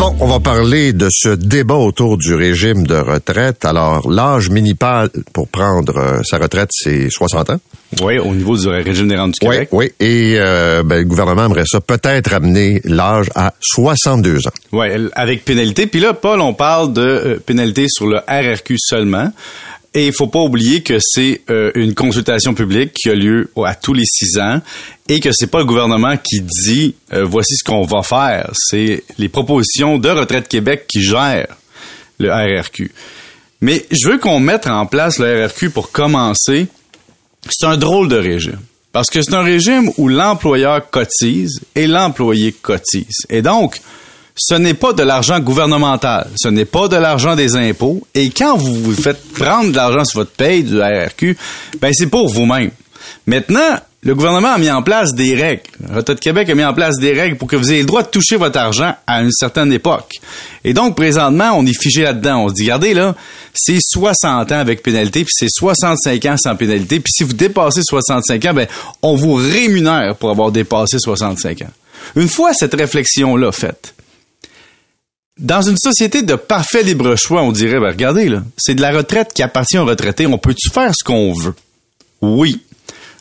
Bon, on va parler de ce débat autour du régime de retraite. Alors, l'âge minimal pour prendre euh, sa retraite, c'est 60 ans. Oui, au niveau du régime des rentes du Oui, Québec. oui. Et euh, ben, le gouvernement aimerait ça peut-être amener l'âge à 62 ans. Oui, avec pénalité. Puis là, Paul, on parle de euh, pénalité sur le RRQ seulement. Et il faut pas oublier que c'est euh, une consultation publique qui a lieu à tous les six ans et que c'est pas le gouvernement qui dit euh, voici ce qu'on va faire. C'est les propositions de Retraite Québec qui gèrent le RRQ. Mais je veux qu'on mette en place le RRQ pour commencer. C'est un drôle de régime. Parce que c'est un régime où l'employeur cotise et l'employé cotise. Et donc, ce n'est pas de l'argent gouvernemental, ce n'est pas de l'argent des impôts. Et quand vous vous faites prendre de l'argent sur votre paye du RRQ, ben c'est pour vous-même. Maintenant, le gouvernement a mis en place des règles. Retraite Québec a mis en place des règles pour que vous ayez le droit de toucher votre argent à une certaine époque. Et donc, présentement, on est figé là-dedans. On se dit, regardez, là, c'est 60 ans avec pénalité, puis c'est 65 ans sans pénalité. Puis si vous dépassez 65 ans, ben, on vous rémunère pour avoir dépassé 65 ans. Une fois cette réflexion-là faite, dans une société de parfait libre choix, on dirait, ben, regardez, là, c'est de la retraite qui appartient aux retraités. On peut-tu faire ce qu'on veut? Oui.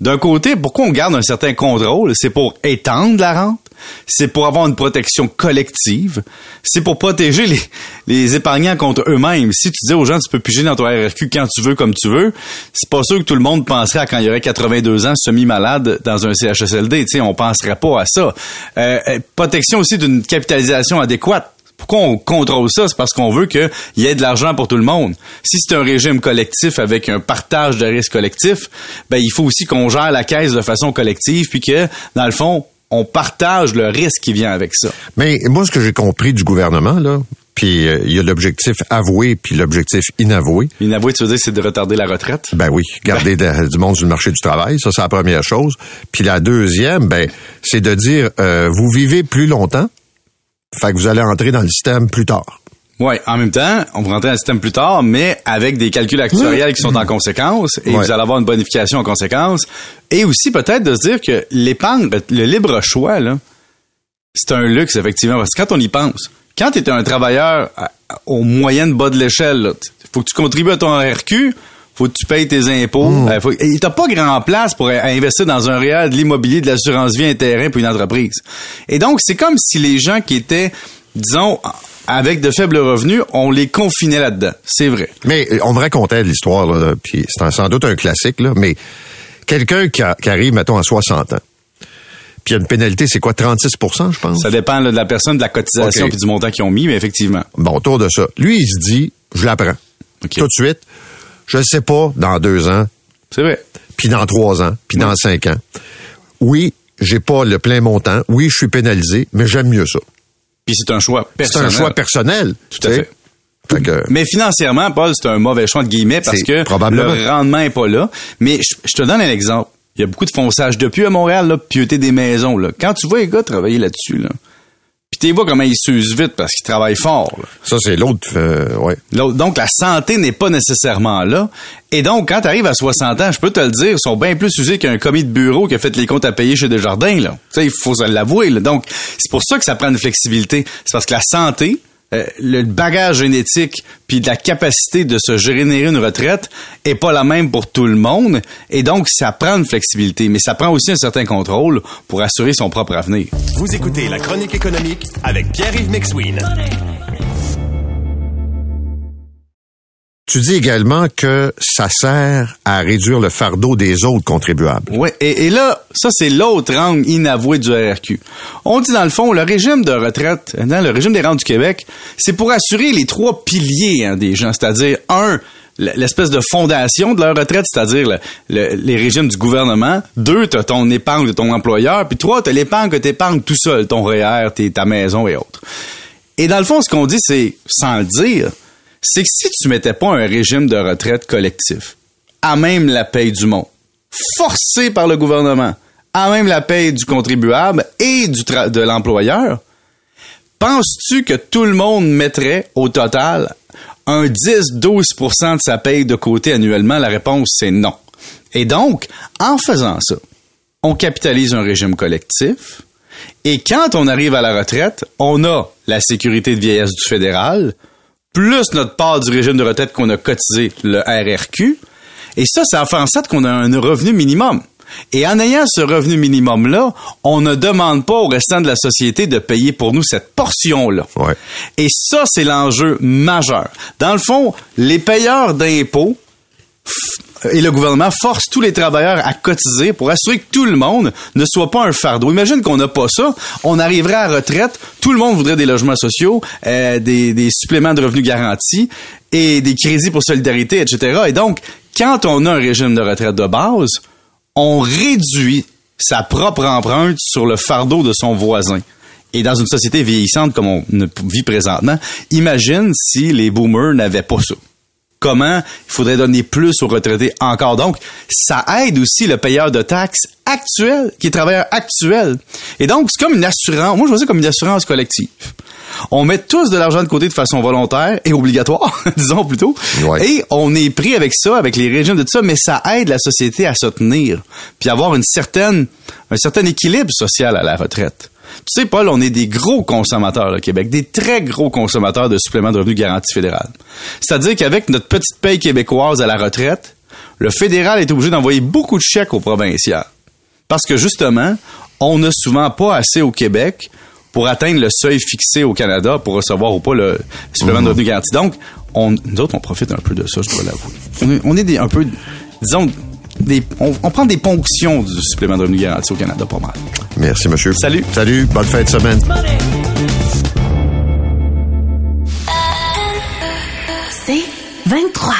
D'un côté, pourquoi on garde un certain contrôle? C'est pour étendre la rente? C'est pour avoir une protection collective? C'est pour protéger les, les épargnants contre eux-mêmes? Si tu dis aux gens, tu peux piger dans ton RRQ quand tu veux, comme tu veux, c'est pas sûr que tout le monde penserait à quand il y aurait 82 ans semi-malade dans un CHSLD. Tu sais, on penserait pas à ça. Euh, euh, protection aussi d'une capitalisation adéquate. Pourquoi on contrôle ça? C'est parce qu'on veut qu'il y ait de l'argent pour tout le monde. Si c'est un régime collectif avec un partage de risques collectif, ben, il faut aussi qu'on gère la caisse de façon collective, puis que, dans le fond, on partage le risque qui vient avec ça. Mais moi, ce que j'ai compris du gouvernement, là, puis euh, il y a l'objectif avoué puis l'objectif inavoué. Inavoué, tu veux dire, c'est de retarder la retraite? Ben oui, garder de- du monde sur le marché du travail, ça c'est la première chose. Puis la deuxième, ben c'est de dire euh, vous vivez plus longtemps, fait que vous allez entrer dans le système plus tard. Oui, en même temps, on va rentrer dans le système plus tard, mais avec des calculs actuariels qui sont en conséquence, et Ouais. vous allez avoir une bonification en conséquence. Et aussi peut-être de se dire que l'épargne, le libre choix, là, c'est un luxe, effectivement, parce que quand on y pense, quand tu es un travailleur aux moyennes bas de l'échelle, t- faut que tu contribues à ton RQ, faut que tu payes tes impôts. euh, faut- et t'as pas grand place pour investir dans un réel, de l'immobilier, de l'assurance vie, un terrain pour une entreprise. Et donc, c'est comme si les gens qui étaient, disons, avec de faibles revenus, on les confinait là-dedans. C'est vrai. Mais euh, on me racontait l'histoire, là, puis c'est sans doute un classique, là, mais quelqu'un qui, a- qui arrive, mettons, à 60 ans, puis il y a une pénalité, c'est quoi, 36% je pense? Ça dépend là, de la personne, de la cotisation Ok. puis du montant qu'ils ont mis, mais effectivement. Bon, autour de ça. Lui, il se dit, je l'apprends. Tout de suite, je ne sais pas dans deux ans, C'est vrai. puis dans trois ans, puis dans cinq ans. Oui, j'ai pas le plein montant. Oui, je suis pénalisé, mais j'aime mieux ça. Puis c'est un choix C'est personnel. un choix personnel. Tout à fait. Que, Mais financièrement, Paul, c'est un mauvais choix de guillemets parce C'est que probablement. le rendement est pas là. Mais je, je te donne un exemple. Il y a beaucoup de fonçage de puits à Montréal, là, pieuter des maisons. Là. Quand tu vois les gars travailler là-dessus, là, tu vois comment ils s'usent vite parce qu'ils travaillent fort. là. ça, c'est l'autre, euh, ouais. Donc, la santé n'est pas nécessairement là. Et donc, quand tu arrives à 60 ans, je peux te le dire, ils sont bien plus usés qu'un commis de bureau qui a fait les comptes à payer chez Desjardins. Là. Tu sais, il faut l'avouer. Donc, c'est pour ça que ça prend une flexibilité. C'est parce que la santé, euh, le bagage génétique, puis la capacité de se générer une retraite est pas la même pour tout le monde. Et donc, ça prend une flexibilité. Mais ça prend aussi un certain contrôle pour assurer son propre avenir. Vous écoutez la chronique économique avec Pierre-Yves McSween. Tu dis également que ça sert à réduire le fardeau des autres contribuables. Oui, et, là, ça, c'est l'autre angle inavoué du RRQ. On dit, dans le fond, le régime de retraite, hein, le régime des rentes du Québec, c'est pour assurer les trois piliers hein, des gens, c'est-à-dire, un, l'espèce de fondation de leur retraite, c'est-à-dire le- le- les régimes du gouvernement. Deux, t'as ton épargne de ton employeur. Puis trois, t'as l'épargne que t'épargnes tout seul, ton REER, tes- ta maison et autres. Et dans le fond, ce qu'on dit, c'est, sans le dire, c'est que si tu mettais pas un régime de retraite collectif, à même la paye du monde, forcé par le gouvernement, à même la paye du contribuable et de l'employeur, penses-tu que tout le monde mettrait au total un 10-12% de sa paye de côté annuellement? La réponse, c'est non. Et donc, en faisant ça, on capitalise un régime collectif. Et quand on arrive à la retraite, on a la sécurité de vieillesse du fédéral, plus notre part du régime de retraite qu'on a cotisé, le RRQ. Et ça, ça fait en sorte qu'on a un revenu minimum. Et en ayant ce revenu minimum-là, on ne demande pas au restant de la société de payer pour nous cette portion-là. Ouais. Et ça, c'est l'enjeu majeur. Dans le fond, les payeurs d'impôts et le gouvernement force tous les travailleurs à cotiser pour assurer que tout le monde ne soit pas un fardeau. Imagine qu'on n'a pas ça, on arriverait à retraite, tout le monde voudrait des logements sociaux, euh, des, des suppléments de revenus garantis et des crédits pour solidarité, etc. Et donc, quand on a un régime de retraite de base, on réduit sa propre empreinte sur le fardeau de son voisin. Et dans une société vieillissante comme on vit présentement, imagine si les boomers n'avaient pas ça comment il faudrait donner plus aux retraités encore. Donc, ça aide aussi le payeur de taxes actuel, qui est travailleur actuel. Et donc, c'est comme une assurance. Moi, je vois ça comme une assurance collective. On met tous de l'argent de côté de façon volontaire et obligatoire, disons plutôt. Ouais. Et on est pris avec ça, avec les régimes de tout ça, mais ça aide la société à se tenir, puis avoir une certaine, un certain équilibre social à la retraite. Tu sais, Paul, on est des gros consommateurs au Québec, des très gros consommateurs de suppléments de revenus garantis fédéral. C'est-à-dire qu'avec notre petite paye québécoise à la retraite, le fédéral est obligé d'envoyer beaucoup de chèques aux provinciales. Parce que justement, on n'a souvent pas assez au Québec pour atteindre le seuil fixé au Canada pour recevoir ou pas le supplément de revenus garantis. Donc, on, nous autres, on profite un peu de ça, je dois l'avouer. On est, on est des, un peu, disons, des, on, on prend des ponctions du supplément de revenus garantis au Canada, pas mal. Merci, monsieur. Salut. Salut. Bonne fin de semaine. C'est 23.